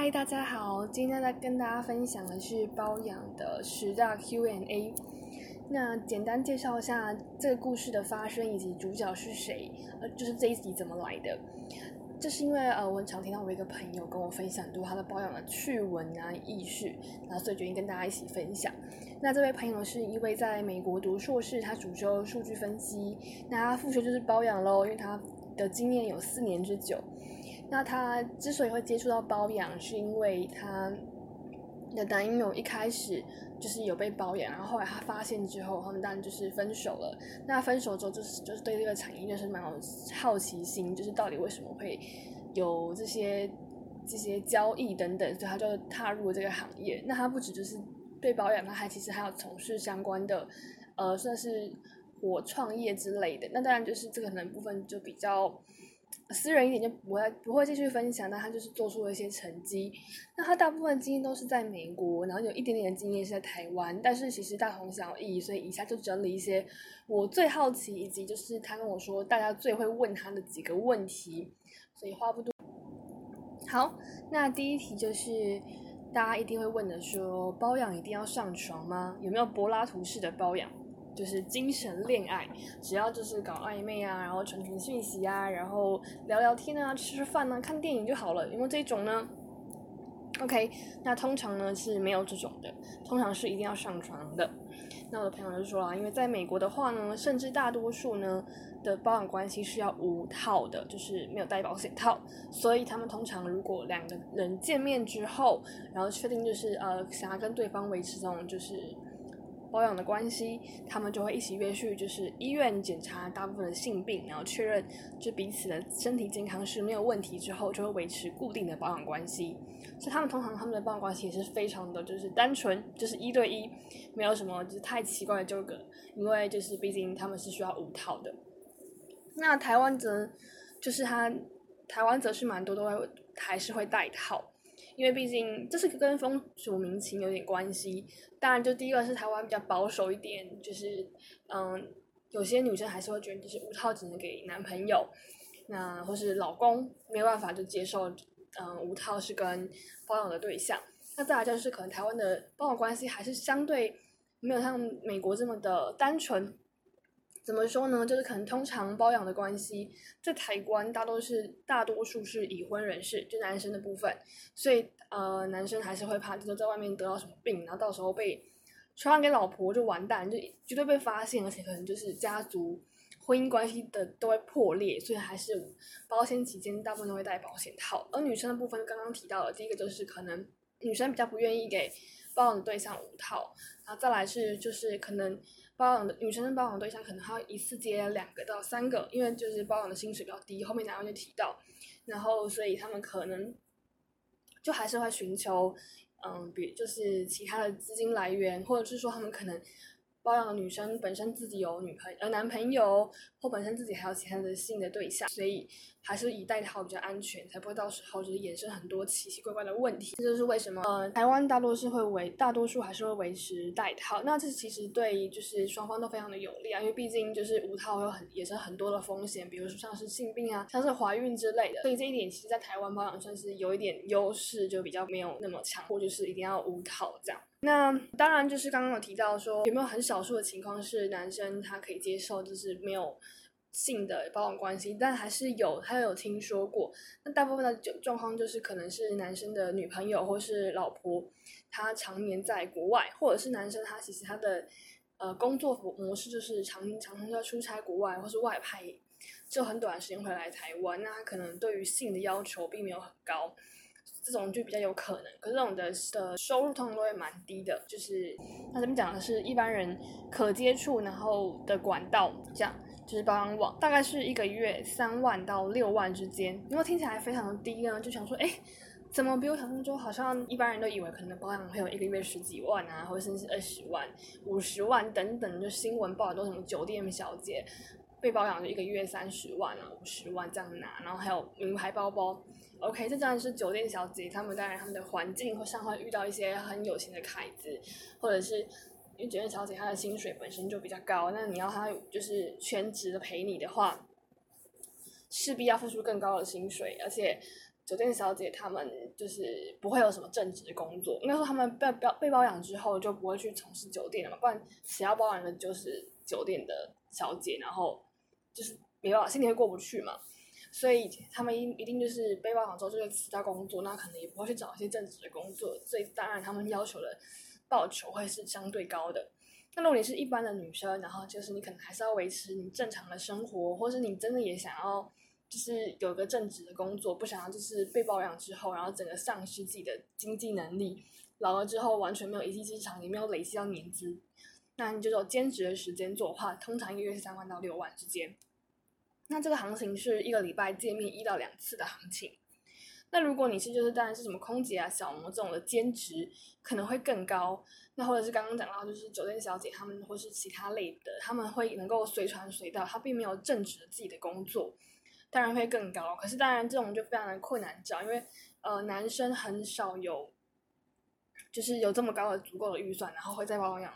嗨，大家好，今天在跟大家分享的是包养的十大 Q&A。那简单介绍一下这个故事的发生以及主角是谁，呃，就是这一集怎么来的。这是因为呃，我常听到我一个朋友跟我分享很多他的包养的趣闻啊、轶事，然后所以决定跟大家一起分享。那这位朋友是一位在美国读硕士，他主修数据分析，那他副修就是包养喽，因为他的经验有四年之久。那他之所以会接触到包养，是因为他的男友一开始就是有被包养，然后后来他发现之后，他们当然就是分手了。那分手之后，就是就是对这个产业就是蛮有好奇心，就是到底为什么会有这些这些交易等等，所以他就踏入这个行业。那他不止就是被包养，他还其实还有从事相关的，呃，算是我创业之类的。那当然就是这个可能部分就比较。私人一点就不会不会继续分享，但他就是做出了一些成绩。那他大部分经验都是在美国，然后有一点点的经验是在台湾，但是其实大同小异。所以以下就整理一些我最好奇，以及就是他跟我说大家最会问他的几个问题。所以话不多，好，那第一题就是大家一定会问的，说包养一定要上床吗？有没有柏拉图式的包养？就是精神恋爱，只要就是搞暧昧啊，然后传传讯息啊，然后聊聊天啊，吃吃饭啊，看电影就好了。因为这种呢？OK，那通常呢是没有这种的，通常是一定要上床的。那我的朋友就说啊，因为在美国的话呢，甚至大多数呢的包养关系是要无套的，就是没有带保险套，所以他们通常如果两个人见面之后，然后确定就是呃想要跟对方维持这种就是。保养的关系，他们就会一起约去，就是医院检查大部分的性病，然后确认就彼此的身体健康是没有问题之后，就会维持固定的保养关系。所以他们通常他们的保养关系也是非常的就是单纯，就是一对一，没有什么就是太奇怪的纠葛，因为就是毕竟他们是需要五套的。那台湾则就是他台湾则是蛮多都会还是会带套。因为毕竟这是跟风俗民情有点关系，当然就第一个是台湾比较保守一点，就是嗯，有些女生还是会觉得就是五套只能给男朋友，那或是老公没有办法就接受，嗯，五套是跟包养的对象。那再来就是可能台湾的包养关系还是相对没有像美国这么的单纯。怎么说呢？就是可能通常包养的关系，在台湾大多是大多数是已婚人士，就男生的部分，所以呃，男生还是会怕，就是在外面得到什么病，然后到时候被传染给老婆就完蛋，就绝对被发现，而且可能就是家族婚姻关系的都会破裂，所以还是保险期间大部分都会带保险套。而女生的部分，刚刚提到的，第一个就是可能女生比较不愿意给包养对象五套，然后再来是就是可能。包养的女生的包养对象可能还要一次接两个到三个，因为就是包养的薪水比较低，后面男方就提到，然后所以他们可能就还是会寻求，嗯，比就是其他的资金来源，或者是说他们可能包养的女生本身自己有女朋呃男朋友，或本身自己还有其他的性的对象，所以。还是以带套比较安全，才不会到时候就是衍生很多奇奇怪怪的问题。这就是为什么呃，台湾大多是会维大多数还是会维持带套。那这其实对就是双方都非常的有利啊，因为毕竟就是无套有很衍生很多的风险，比如说像是性病啊，像是怀孕之类的。所以这一点其实，在台湾保养算是有一点优势，就比较没有那么强，或就是一定要无套这样。那当然就是刚刚有提到说，有没有很少数的情况是男生他可以接受，就是没有。性的包养关系，但还是有，他有听说过。那大部分的状状况就是，可能是男生的女朋友或是老婆，他常年在国外，或者是男生他其实他的呃工作模式就是常常常要出差国外或是外派，就很短时间回来台湾。那他可能对于性的要求并没有很高，这种就比较有可能。可是这种的的收入通常都会蛮低的，就是那这边讲的是一般人可接触然后的管道这样。就是包养网，大概是一个月三万到六万之间，因为听起来非常的低呢，就想说，哎，怎么比我想象中好像一般人都以为可能包养会有一个月十几万啊，或者甚至二十万、五十万等等，就新闻报道都什么酒店小姐被包养就一个月三十万啊、五十万这样拿，然后还有名牌包包，OK，这当然是酒店小姐，他们当然他们的环境会上会遇到一些很有钱的凯子，或者是。因为酒店小姐她的薪水本身就比较高，那你要她就是全职的陪你的话，势必要付出更高的薪水，而且酒店小姐她们就是不会有什么正职工作，应该说她们被被被包养之后就不会去从事酒店了嘛，不然谁要包养的就是酒店的小姐，然后就是没办法，心里会过不去嘛。所以他们一一定就是被包养之后就会辞掉工作，那可能也不会去找一些正职的工作，所以当然他们要求的报酬会是相对高的。那如果你是一般的女生，然后就是你可能还是要维持你正常的生活，或是你真的也想要就是有个正职的工作，不想要就是被包养之后，然后整个丧失自己的经济能力，老了之后完全没有一技之长，也没有累积到年资，那你就有兼职的时间做的话，通常一个月是三万到六万之间。那这个行情是一个礼拜见面一到两次的行情。那如果你是就是当然是什么空姐啊、小模这种的兼职，可能会更高。那或者是刚刚讲到就是酒店小姐他们或是其他类的，他们会能够随传随到，他并没有正职自己的工作，当然会更高。可是当然这种就非常的困难找，因为呃男生很少有，就是有这么高的足够的预算，然后会在包养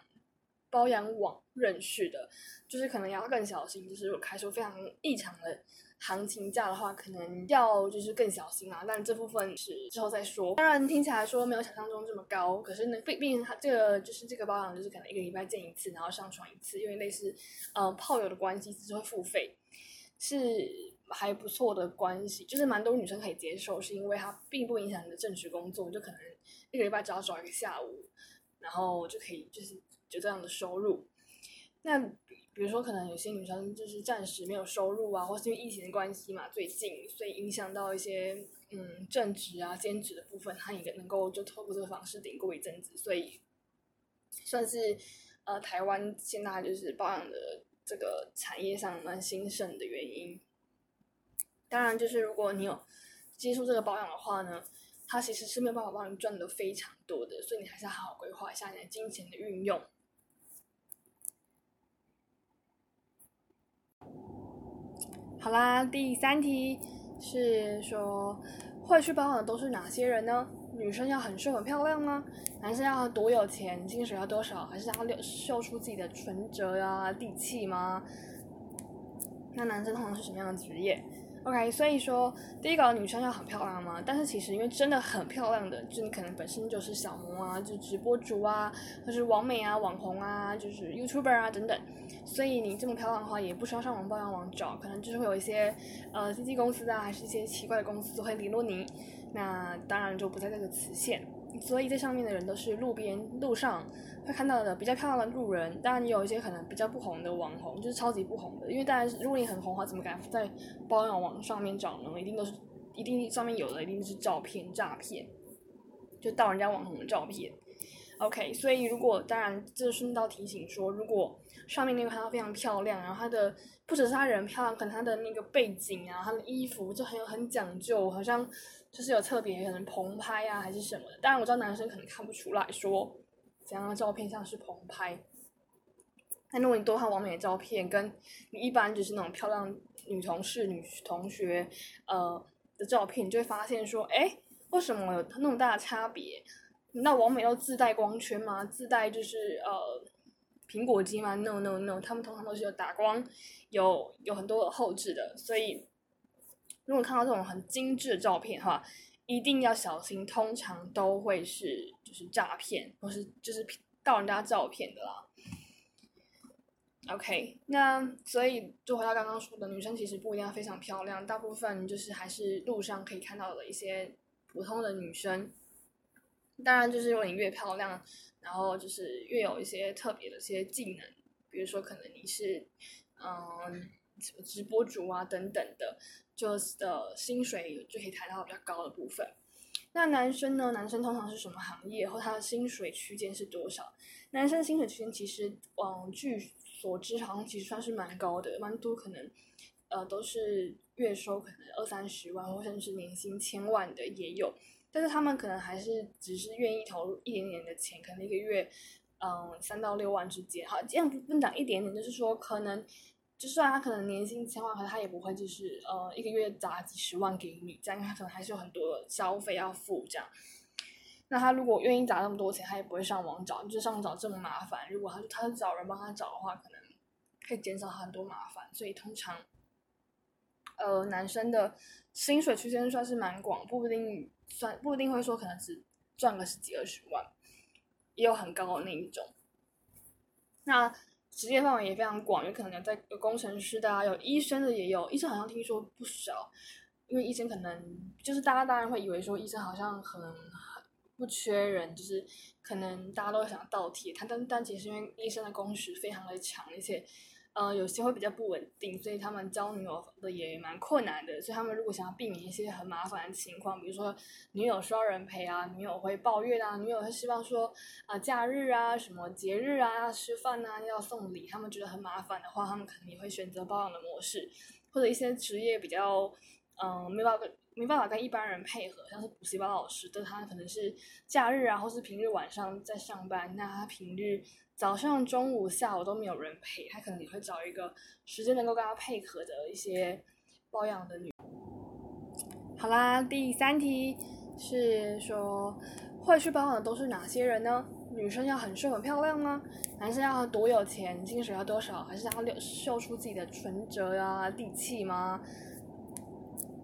包养网认识的，就是可能要更小心，就是如果开出非常异常的。行情价的话，可能要就是更小心啊，但这部分是之后再说。当然听起来说没有想象中这么高，可是呢，毕毕竟它这个就是这个包养，就是可能一个礼拜见一次，然后上床一次，因为类似呃炮友的关系，只是会付费，是还不错的关系，就是蛮多女生可以接受，是因为它并不影响你的正职工作，就可能一个礼拜只要找一个下午，然后就可以就是就这样的收入。那比如说，可能有些女生就是暂时没有收入啊，或是因为疫情的关系嘛，最近所以影响到一些嗯正职啊、兼职的部分，她也能够就透过这个方式顶过一阵子，所以算是呃台湾现在就是保养的这个产业上蛮兴盛的原因。当然，就是如果你有接触这个保养的话呢，它其实是没有办法帮你赚的非常多的，所以你还是要好好规划一下你的金钱的运用。好啦，第三题是说会去包养的都是哪些人呢？女生要很瘦很漂亮吗？男生要多有钱，薪水要多少？还是要秀秀出自己的存折啊、地气吗？那男生通常是什么样的职业？OK，所以说第一个女生要很漂亮嘛？但是其实因为真的很漂亮的，就你可能本身就是小红啊，就直播主啊，或是网美啊、网红啊，就是 YouTuber 啊等等，所以你这么漂亮的话，也不需要上网包养网找，可能就是会有一些呃经纪公司啊，还是一些奇怪的公司会联络你，那当然就不在这个词线。所以在上面的人都是路边路上会看到的比较漂亮的路人，当然也有一些可能比较不红的网红，就是超级不红的。因为当然，如果你很红的话，怎么敢在包养网上面找呢？一定都是，一定上面有的一定是照片诈骗，就盗人家网红的照片。OK，所以如果当然，这顺道提醒说，如果上面那个看到非常漂亮，然后他的不只是他人漂亮，可能他的那个背景啊，他的衣服就很有很讲究，好像。就是有特别可能棚拍啊，还是什么的。当然我知道男生可能看不出来说怎样的照片像是棚拍。但如果你多看王美的照片，跟你一般就是那种漂亮女同事、女同学呃的照片，你就会发现说，哎，为什么有那么大的差别？那王美都自带光圈吗？自带就是呃苹果肌吗？No No No，他们通常都是有打光，有有很多后置的，所以。如果看到这种很精致的照片的话，一定要小心，通常都会是就是诈骗，或是就是盗人家照片的啦。OK，那所以就回到刚刚说的，女生其实不一定要非常漂亮，大部分就是还是路上可以看到的一些普通的女生。当然，就是如果你越漂亮，然后就是越有一些特别的一些技能，比如说可能你是嗯直播主啊等等的。就是的薪水就可以抬到比较高的部分。那男生呢？男生通常是什么行业？或他的薪水区间是多少？男生薪水区间其实，嗯，据所知，好像其实算是蛮高的，蛮多可能，呃，都是月收可能二三十万，或甚至年薪千万的也有。但是他们可能还是只是愿意投入一点点的钱，可能一个月，嗯，三到六万之间。好，这样不能讲一点点，就是说可能。就算他可能年薪千万，可他也不会就是呃一个月砸几十万给你，这样他可能还是有很多消费要付这样。那他如果愿意砸那么多钱，他也不会上网找，就是上网找这么麻烦。如果他他找人帮他找的话，可能可以减少很多麻烦。所以通常呃，男生的薪水区间算是蛮广，不一定算不一定会说可能只赚个十几二十万，也有很高的那一种。那职业范围也非常广，有可能在有工程师的啊，有医生的也有，医生好像听说不少，因为医生可能就是大家当然会以为说医生好像很不缺人，就是可能大家都想倒贴他，但但其实因为医生的工时非常的长，而且。呃，有些会比较不稳定，所以他们交女友的也蛮困难的。所以他们如果想要避免一些很麻烦的情况，比如说女友需要人陪啊，女友会抱怨啊，女友会希望说啊，假日啊，什么节日啊，要吃饭啊，要送礼，他们觉得很麻烦的话，他们可能也会选择包养的模式，或者一些职业比较嗯没办法没办法跟一般人配合，像是补习班老师，但他可能是假日啊，或是平日晚上在上班，那他平日。早上、中午、下午都没有人陪，他可能也会找一个时间能够跟他配合的一些包养的女。好啦，第三题是说会去包养的都是哪些人呢？女生要很瘦很漂亮吗？男生要多有钱，薪水要多少？还是要秀出自己的存折啊、地气吗？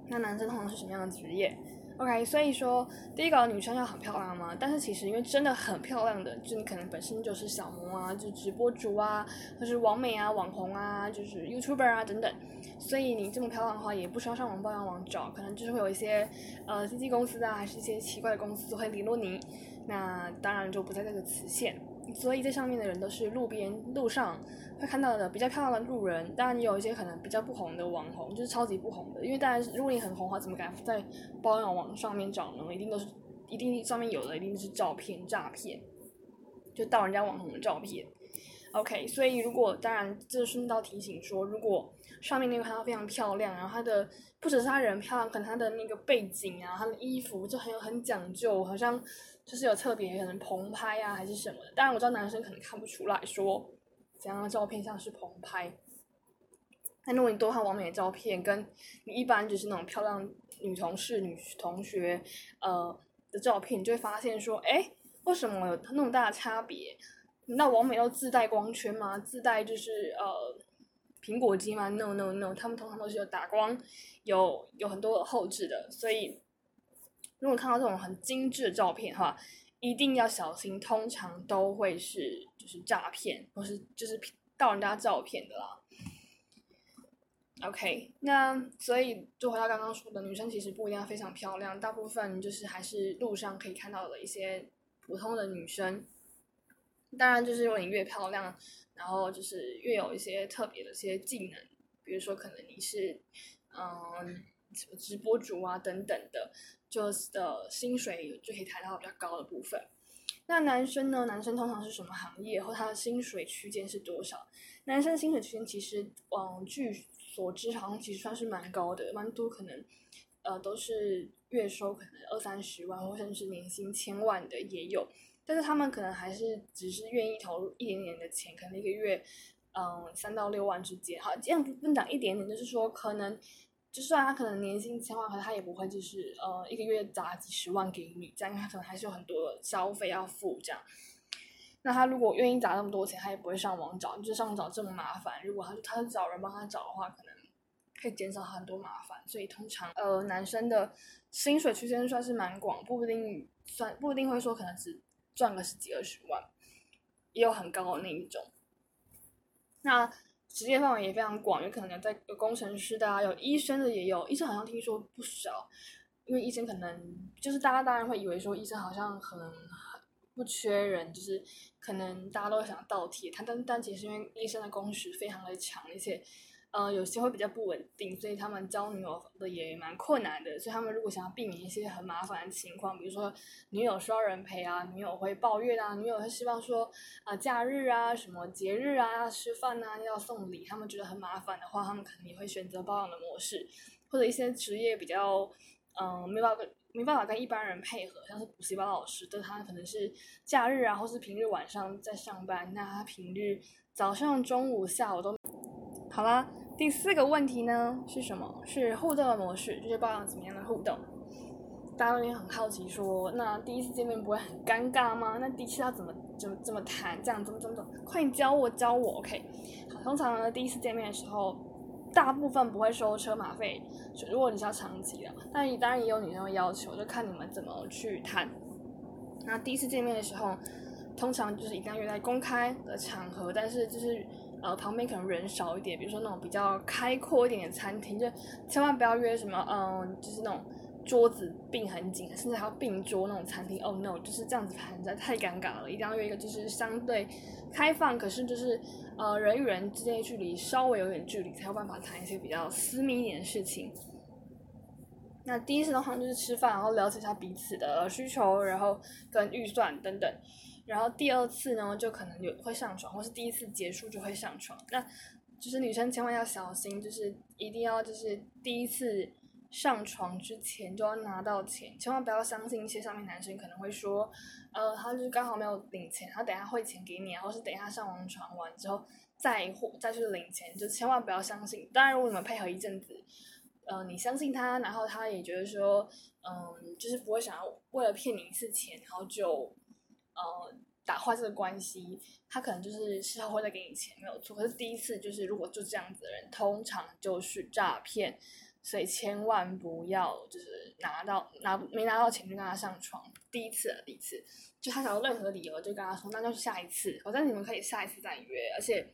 那男生通常是什么样的职业？OK，所以说第一个女生要很漂亮吗？但是其实因为真的很漂亮的，就你可能本身就是小模啊，就直播主啊，或是网美啊、网红啊，就是 YouTuber 啊等等，所以你这么漂亮的话，也不需要上网包养网找，可能就是会有一些呃经纪公司啊，还是一些奇怪的公司会联络你，那当然就不在这个磁线。所以这上面的人都是路边路上会看到的比较漂亮的路人，当然也有一些可能比较不红的网红，就是超级不红的。因为当然，如果你很红的话，怎么敢在包养网上面找呢？一定都是一定上面有的一定是照片诈骗，就盗人家网红的照片。OK，所以如果当然这顺道提醒说，如果上面那个看到非常漂亮，然后他的不只是他人漂亮，可能他的那个背景啊，他的衣服就很有很讲究，好像。就是有特别可能棚拍啊，还是什么的。当然我知道男生可能看不出来说怎样的照片像是棚拍。但如果你多看完美的照片，跟你一般就是那种漂亮女同事、女同学呃的照片，你就会发现说，哎，为什么有那么大的差别？那完美都自带光圈吗？自带就是呃苹果肌吗？No No No，他们通常都是有打光，有有很多后置的，所以。如果看到这种很精致的照片的话，一定要小心，通常都会是就是诈骗，或是就是盗人家照片的啦。OK，那所以就回到刚刚说的，女生其实不一定要非常漂亮，大部分就是还是路上可以看到的一些普通的女生。当然，就是如果你越漂亮，然后就是越有一些特别的一些技能，比如说可能你是嗯直播主啊等等的。就是的薪水就可以抬到比较高的部分。那男生呢？男生通常是什么行业？或他的薪水区间是多少？男生的薪水区间其实，嗯，据所知，好像其实算是蛮高的，蛮多可能，呃，都是月收可能二三十万，或甚至年薪千万的也有。但是他们可能还是只是愿意投入一点点的钱，可能一个月，嗯，三到六万之间。好，这样不能讲一点点，就是说可能。就算他可能年薪千万，可他也不会就是呃一个月砸几十万给你，这样他可能还是有很多消费要付这样。那他如果愿意砸那么多钱，他也不会上网找，就是上网找这么麻烦。如果他他是找人帮他找的话，可能可以减少很多麻烦。所以通常呃男生的薪水区间算是蛮广，不一定算不一定会说可能只赚个十几二十万，也有很高的那一种。那。职业范围也非常广，有可能在有工程师的啊，有医生的也有，医生好像听说不少，因为医生可能就是大家当然会以为说医生好像很不缺人，就是可能大家都想倒贴他，但但其实因为医生的工时非常的强，而且。呃，有些会比较不稳定，所以他们交女友的也蛮困难的。所以他们如果想要避免一些很麻烦的情况，比如说女友需要人陪啊，女友会抱怨啊，女友会希望说啊，假日啊，什么节日啊，要吃饭啊，要送礼，他们觉得很麻烦的话，他们可能也会选择包养的模式，或者一些职业比较嗯没办法没办法跟一般人配合，像是补习班老师，但他可能是假日啊，或是平日晚上在上班，那他平日早上、中午、下午都。好啦，第四个问题呢是什么？是互动的模式，就是包养怎么样的互动？大家都很好奇，说那第一次见面不会很尴尬吗？那第一次要怎么怎么怎么谈？这样怎么怎么怎么？快教我教我，OK？好，通常呢第一次见面的时候，大部分不会收车马费，如果你是要长期的，但当然也有女生会要求，就看你们怎么去谈。那第一次见面的时候，通常就是一定要约在公开的场合，但是就是呃旁边可能人少一点，比如说那种比较开阔一点的餐厅，就千万不要约什么嗯，就是那种。桌子并很紧，甚至还要并桌那种餐厅，Oh no，就是这样子实在太尴尬了。一定要约一个就是相对开放，可是就是呃人与人之间的距离稍微有点距离，才有办法谈一些比较私密一点的事情。那第一次的话就是吃饭，然后了解一下彼此的需求，然后跟预算等等。然后第二次呢，就可能有会上床，或是第一次结束就会上床。那就是女生千万要小心，就是一定要就是第一次。上床之前就要拿到钱，千万不要相信一些上面男生可能会说，呃，他就是刚好没有领钱，他等下汇钱给你，然后是等一下上完床完之后再或再去领钱，就千万不要相信。当然，如果你们配合一阵子，呃，你相信他，然后他也觉得说，嗯，就是不会想要为了骗你一次钱，然后就呃打坏这个关系，他可能就是事后会再给你钱，没有错。可是第一次就是如果就这样子的人，通常就是诈骗。所以千万不要就是拿到拿没拿到钱就跟他上床，第一次第一次，就他想要任何理由就跟他说，那就是下一次，反正你们可以下一次再约。而且，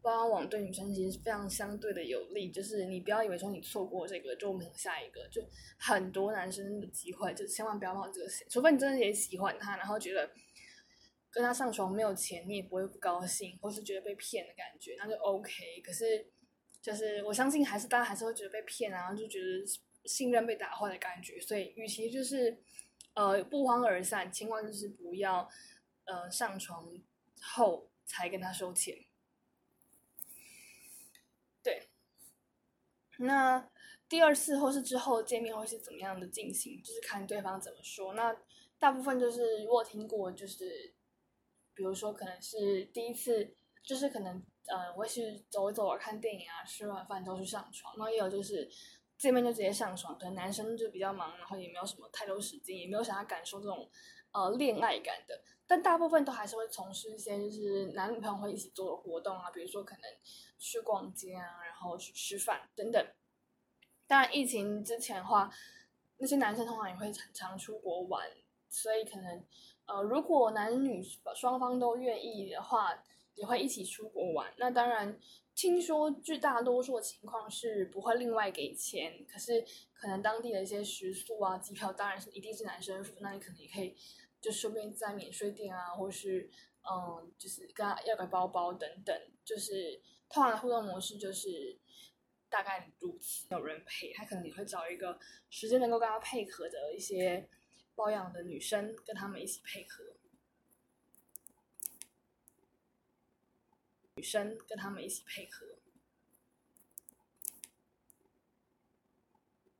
包网网对女生其实非常相对的有利，就是你不要以为说你错过这个就没有下一个，就很多男生的机会，就千万不要冒这个险，除非你真的也喜欢他，然后觉得跟他上床没有钱，你也不会不高兴，或是觉得被骗的感觉，那就 OK。可是。就是我相信，还是大家还是会觉得被骗啊，就觉得信任被打坏的感觉。所以，与其就是呃不欢而散，千万就是不要呃上床后才跟他收钱。对，那第二次或是之后见面会是怎么样的进行，就是看对方怎么说。那大部分就是我听过，就是比如说可能是第一次，就是可能。呃，我会去走一走啊，看电影啊，吃完饭之后去上床。然后也有就是见面就直接上床，可能男生就比较忙，然后也没有什么太多时间，也没有想要感受这种呃恋爱感的。但大部分都还是会从事一些就是男女朋友会一起做的活动啊，比如说可能去逛街啊，然后去吃饭等等。当然，疫情之前的话，那些男生通常也会很常出国玩，所以可能呃，如果男女双方都愿意的话。也会一起出国玩，那当然，听说绝大多数的情况是不会另外给钱，可是可能当地的一些食宿啊、机票，当然是一定是男生付，那你可能也可以就顺便在免税店啊，或是嗯，就是跟他要个包包等等，就是通常的互动模式就是大概如此。有人陪他，可能也会找一个时间能够跟他配合的一些包养的女生，跟他们一起配合。女生跟他们一起配合。